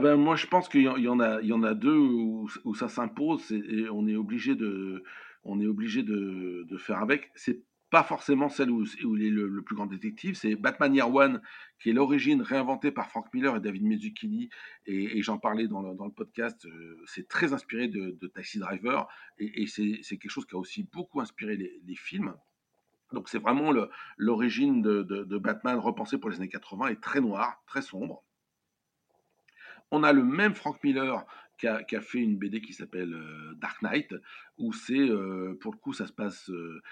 ben moi je pense qu'il y, en a, deux où, ça s'impose et on est obligé de, on est obligé de, faire avec. C'est pas forcément celle où, il est le, plus grand détective, c'est Batman Year One, qui est l'origine réinventée par Frank Miller et David Mazzucchelli, et, j'en parlais dans le, dans le podcast, euh, c'est très inspiré de, Taxi Driver, et, c'est quelque chose qui a aussi beaucoup inspiré les, les films. Donc c'est vraiment l'origine de, de, Batman repensé pour les années 80, et très noir, très sombre. On a le même Frank Miller qui a, fait une BD qui s'appelle euh, Dark Knight, où c'est, euh, pour le coup, ça se passe euh,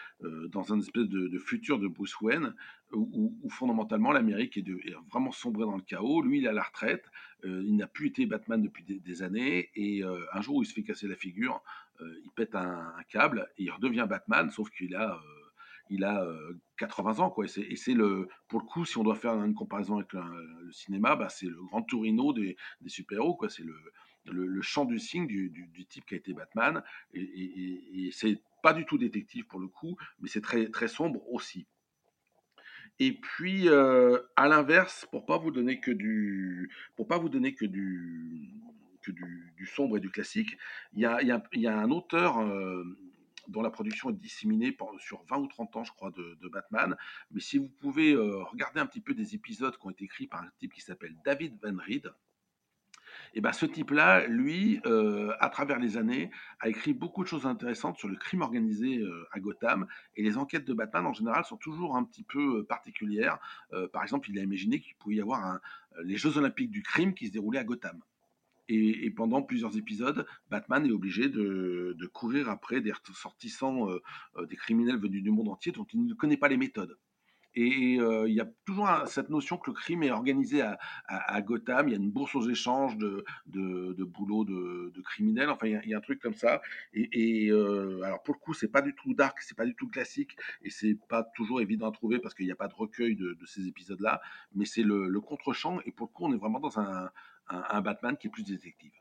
dans un espèce de, futur de Bruce Wayne, où, fondamentalement l'Amérique est, vraiment sombrée dans le chaos. Lui, il est à la retraite, il n'a plus été Batman depuis des, années, et un jour où il se fait casser la figure, il pète un, câble et il redevient Batman, sauf qu'il a il a 80 ans, quoi. Et c'est le, pour le coup, si on doit faire une comparaison avec le, cinéma, bah, c'est le grand Tourino des, des super-héros, quoi. C'est le, le, du signe du, type qui a été Batman. Et, c'est pas du tout détective pour le coup, mais c'est très, très sombre aussi. Et puis, à l'inverse, pour pas vous donner que du, pour pas vous donner que du, que du, sombre et du classique, il y a, y a, un auteur dont la production est disséminée sur 20 ou 30 ans, je crois, de, Batman. Mais si vous pouvez euh, regarder un petit peu des épisodes qui ont été écrits par un type qui s'appelle David Van Reed, et eh ben ce type-là, lui, euh, à travers les années, a écrit beaucoup de choses intéressantes sur le crime organisé euh, à Gotham. Et les enquêtes de Batman, en général, sont toujours un petit peu particulières. par exemple, il a imaginé qu'il pouvait y avoir les Jeux Olympiques du crime qui se déroulaient à Gotham. Et, pendant plusieurs épisodes, Batman est obligé de, courir après des ressortissants, euh, euh, des criminels venus du monde entier dont il ne connaît pas les méthodes. Et euh, il y a toujours cette notion que le crime est organisé à, Gotham. Il y a une bourse aux échanges de, de, boulot de, criminels. Enfin, il y, a, un truc comme ça. Et, alors pour le coup, c'est pas du tout dark, c'est pas du tout classique, et c'est pas toujours évident à trouver parce qu'il n'y a pas de recueil de, ces épisodes-là. Mais c'est le, le contre-champ. Et pour le coup, on est vraiment dans un, Batman qui est plus détective.